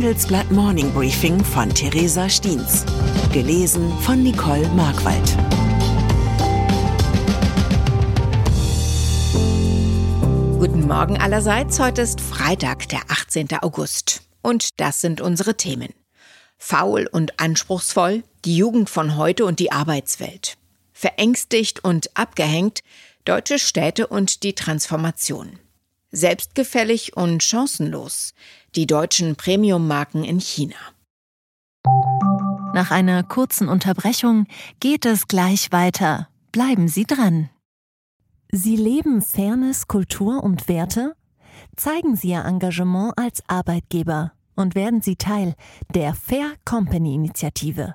Handelsblatt Morning Briefing von Theresa Stiens. Gelesen von Nicole Markwald. Guten Morgen allerseits. Heute ist Freitag, der 18. August. Und das sind unsere Themen. Faul und anspruchsvoll, die Jugend von heute und die Arbeitswelt. Verängstigt und abgehängt, deutsche Städte und die Transformation. Selbstgefällig und chancenlos, die deutschen Premium-Marken in China. Nach einer kurzen Unterbrechung geht es gleich weiter. Bleiben Sie dran. Sie leben Fairness, Kultur und Werte? Zeigen Sie Ihr Engagement als Arbeitgeber und werden Sie Teil der Fair Company Initiative.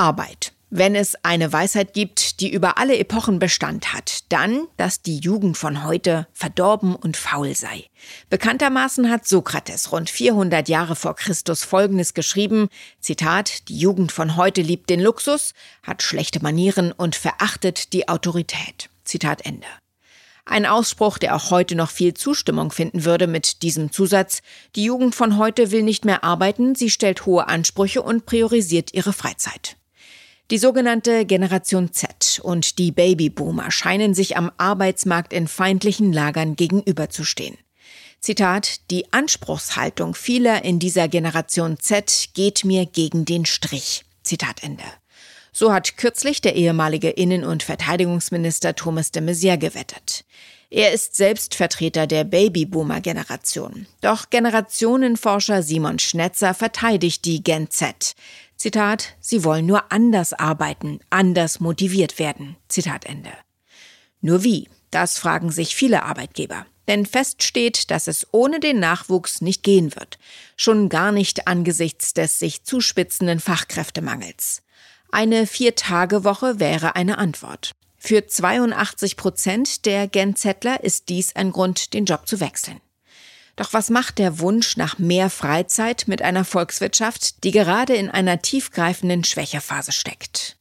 Arbeit. Wenn es eine Weisheit gibt, die über alle Epochen Bestand hat, dann, dass die Jugend von heute verdorben und faul sei. Bekanntermaßen hat Sokrates rund 400 Jahre vor Christus Folgendes geschrieben, Zitat, die Jugend von heute liebt den Luxus, hat schlechte Manieren und verachtet die Autorität. Zitat Ende. Ein Ausspruch, der auch heute noch viel Zustimmung finden würde mit diesem Zusatz, die Jugend von heute will nicht mehr arbeiten, sie stellt hohe Ansprüche und priorisiert ihre Freizeit. Die sogenannte Generation Z und die Babyboomer scheinen sich am Arbeitsmarkt in feindlichen Lagern gegenüberzustehen. Zitat, die Anspruchshaltung vieler in dieser Generation Z geht mir gegen den Strich. Zitat Ende. So hat kürzlich der ehemalige Innen- und Verteidigungsminister Thomas de Maizière gewettet. Er ist selbst Vertreter der Babyboomer-Generation. Doch Generationenforscher Simon Schnetzer verteidigt die Gen Z. Zitat, sie wollen nur anders arbeiten, anders motiviert werden. Zitat Ende. Nur wie? Das fragen sich viele Arbeitgeber. Denn fest steht, dass es ohne den Nachwuchs nicht gehen wird. Schon gar nicht angesichts des sich zuspitzenden Fachkräftemangels. Eine Vier-Tage-Woche wäre eine Antwort. Für 82 Prozent der Genzettler ist dies ein Grund, den Job zu wechseln. Doch was macht der Wunsch nach mehr Freizeit mit einer Volkswirtschaft, die gerade in einer tiefgreifenden Schwächephase steckt?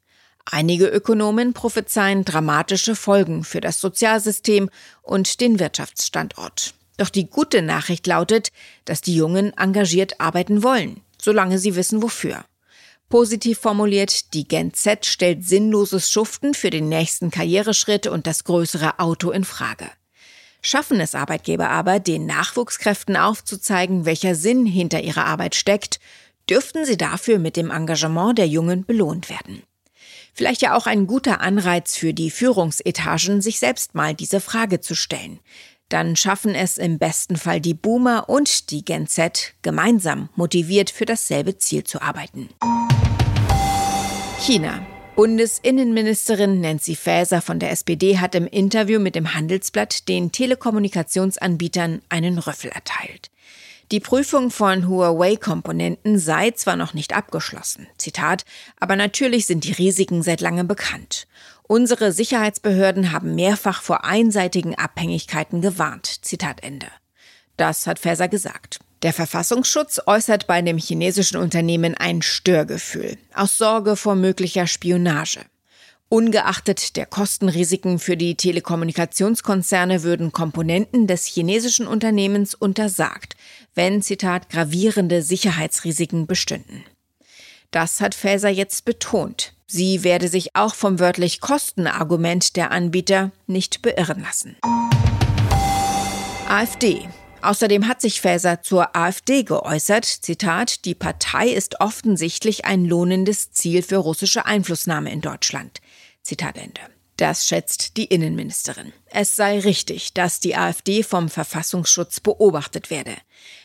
Einige Ökonomen prophezeien dramatische Folgen für das Sozialsystem und den Wirtschaftsstandort. Doch die gute Nachricht lautet, dass die Jungen engagiert arbeiten wollen, solange sie wissen wofür. Positiv formuliert, die Gen Z stellt sinnloses Schuften für den nächsten Karriereschritt und das größere Auto in Frage. Schaffen es Arbeitgeber aber, den Nachwuchskräften aufzuzeigen, welcher Sinn hinter ihrer Arbeit steckt, dürften sie dafür mit dem Engagement der Jungen belohnt werden. Vielleicht ja auch ein guter Anreiz für die Führungsetagen, sich selbst mal diese Frage zu stellen. Dann schaffen es im besten Fall die Boomer und die Gen Z gemeinsam motiviert für dasselbe Ziel zu arbeiten. China. Bundesinnenministerin Nancy Faeser von der SPD hat im Interview mit dem Handelsblatt den Telekommunikationsanbietern einen Rüffel erteilt. Die Prüfung von Huawei-Komponenten sei zwar noch nicht abgeschlossen, Zitat, aber natürlich sind die Risiken seit langem bekannt. Unsere Sicherheitsbehörden haben mehrfach vor einseitigen Abhängigkeiten gewarnt, Zitat Ende. Das hat Faeser gesagt. Der Verfassungsschutz äußert bei dem chinesischen Unternehmen ein Störgefühl aus Sorge vor möglicher Spionage. Ungeachtet der Kostenrisiken für die Telekommunikationskonzerne würden Komponenten des chinesischen Unternehmens untersagt, wenn, Zitat, gravierende Sicherheitsrisiken bestünden. Das hat Faeser jetzt betont. Sie werde sich auch vom wörtlich Kostenargument der Anbieter nicht beirren lassen. AfD. Außerdem hat sich Faeser zur AfD geäußert. Zitat, die Partei ist offensichtlich ein lohnendes Ziel für russische Einflussnahme in Deutschland. Zitat Ende. Das schätzt die Innenministerin. Es sei richtig, dass die AfD vom Verfassungsschutz beobachtet werde.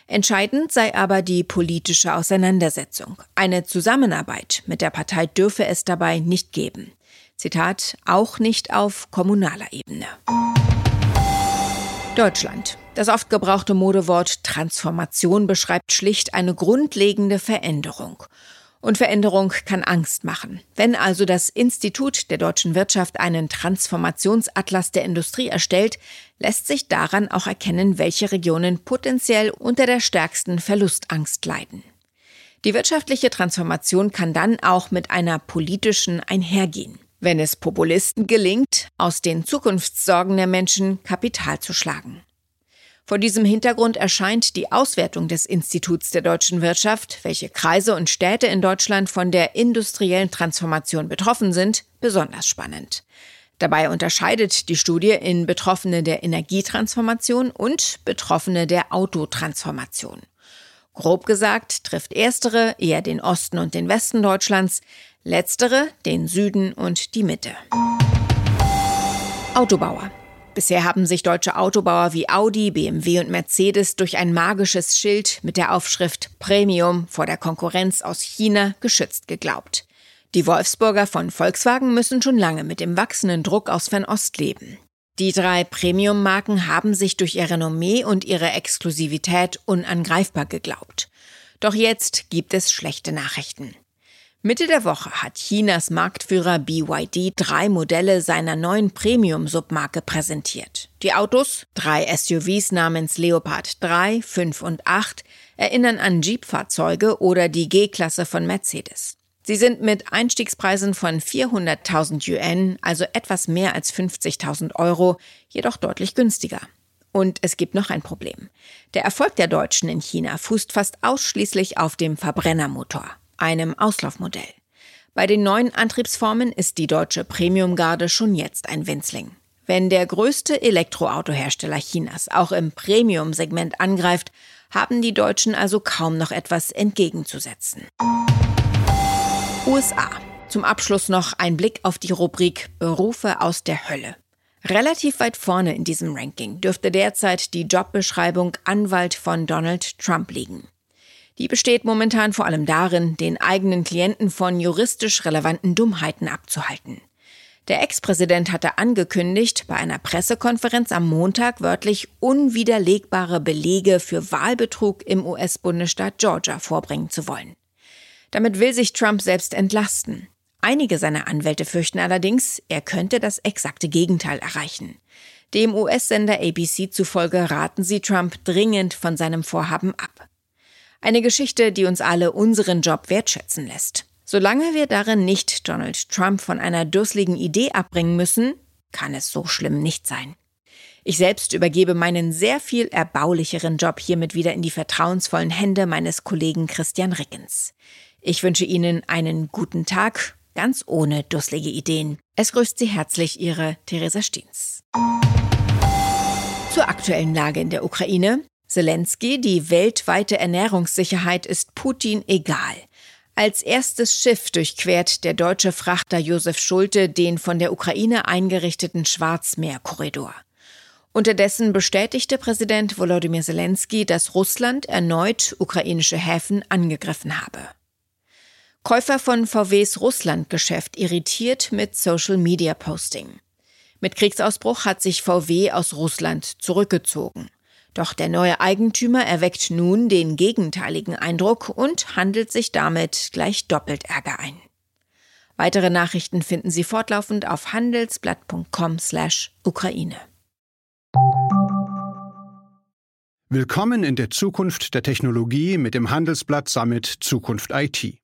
Entscheidend sei aber die politische Auseinandersetzung. Eine Zusammenarbeit mit der Partei dürfe es dabei nicht geben. Zitat, auch nicht auf kommunaler Ebene. Deutschland. Das oft gebrauchte Modewort Transformation beschreibt schlicht eine grundlegende Veränderung. Und Veränderung kann Angst machen. Wenn also das Institut der deutschen Wirtschaft einen Transformationsatlas der Industrie erstellt, lässt sich daran auch erkennen, welche Regionen potenziell unter der stärksten Verlustangst leiden. Die wirtschaftliche Transformation kann dann auch mit einer politischen einhergehen wenn es Populisten gelingt, aus den Zukunftssorgen der Menschen Kapital zu schlagen. Vor diesem Hintergrund erscheint die Auswertung des Instituts der deutschen Wirtschaft, welche Kreise und Städte in Deutschland von der industriellen Transformation betroffen sind, besonders spannend. Dabei unterscheidet die Studie in Betroffene der Energietransformation und Betroffene der Autotransformation. Grob gesagt trifft erstere eher den Osten und den Westen Deutschlands, letztere den Süden und die Mitte. Autobauer. Bisher haben sich deutsche Autobauer wie Audi, BMW und Mercedes durch ein magisches Schild mit der Aufschrift Premium vor der Konkurrenz aus China geschützt geglaubt. Die Wolfsburger von Volkswagen müssen schon lange mit dem wachsenden Druck aus Fernost leben. Die drei Premium-Marken haben sich durch ihr Renommee und ihre Exklusivität unangreifbar geglaubt. Doch jetzt gibt es schlechte Nachrichten. Mitte der Woche hat Chinas Marktführer BYD drei Modelle seiner neuen Premium-Submarke präsentiert. Die Autos, drei SUVs namens Leopard 3, 5 und 8, erinnern an Jeep-Fahrzeuge oder die G-Klasse von Mercedes. Sie sind mit Einstiegspreisen von 400.000 Yuan, also etwas mehr als 50.000 Euro, jedoch deutlich günstiger. Und es gibt noch ein Problem. Der Erfolg der Deutschen in China fußt fast ausschließlich auf dem Verbrennermotor, einem Auslaufmodell. Bei den neuen Antriebsformen ist die deutsche Premiumgarde schon jetzt ein Winzling. Wenn der größte Elektroautohersteller Chinas auch im Premium-Segment angreift, haben die Deutschen also kaum noch etwas entgegenzusetzen. USA. Zum Abschluss noch ein Blick auf die Rubrik Berufe aus der Hölle. Relativ weit vorne in diesem Ranking dürfte derzeit die Jobbeschreibung Anwalt von Donald Trump liegen. Die besteht momentan vor allem darin, den eigenen Klienten von juristisch relevanten Dummheiten abzuhalten. Der Ex-Präsident hatte angekündigt, bei einer Pressekonferenz am Montag wörtlich unwiderlegbare Belege für Wahlbetrug im US-Bundesstaat Georgia vorbringen zu wollen. Damit will sich Trump selbst entlasten. Einige seiner Anwälte fürchten allerdings, er könnte das exakte Gegenteil erreichen. Dem US-Sender ABC zufolge raten sie Trump dringend von seinem Vorhaben ab. Eine Geschichte, die uns alle unseren Job wertschätzen lässt. Solange wir darin nicht Donald Trump von einer dusseligen Idee abbringen müssen, kann es so schlimm nicht sein. Ich selbst übergebe meinen sehr viel erbaulicheren Job hiermit wieder in die vertrauensvollen Hände meines Kollegen Christian Rickens. Ich wünsche Ihnen einen guten Tag, ganz ohne dusselige Ideen. Es grüßt Sie herzlich Ihre Theresa Stiens. Zur aktuellen Lage in der Ukraine. Zelensky, die weltweite Ernährungssicherheit ist Putin egal. Als erstes Schiff durchquert der deutsche Frachter Josef Schulte den von der Ukraine eingerichteten Schwarzmeerkorridor. Unterdessen bestätigte Präsident Volodymyr Zelensky, dass Russland erneut ukrainische Häfen angegriffen habe. Käufer von VWs Russlandgeschäft irritiert mit Social-Media-Posting. Mit Kriegsausbruch hat sich VW aus Russland zurückgezogen. Doch der neue Eigentümer erweckt nun den gegenteiligen Eindruck und handelt sich damit gleich doppelt Ärger ein. Weitere Nachrichten finden Sie fortlaufend auf handelsblatt.com/Ukraine. Willkommen in der Zukunft der Technologie mit dem Handelsblatt Summit Zukunft IT.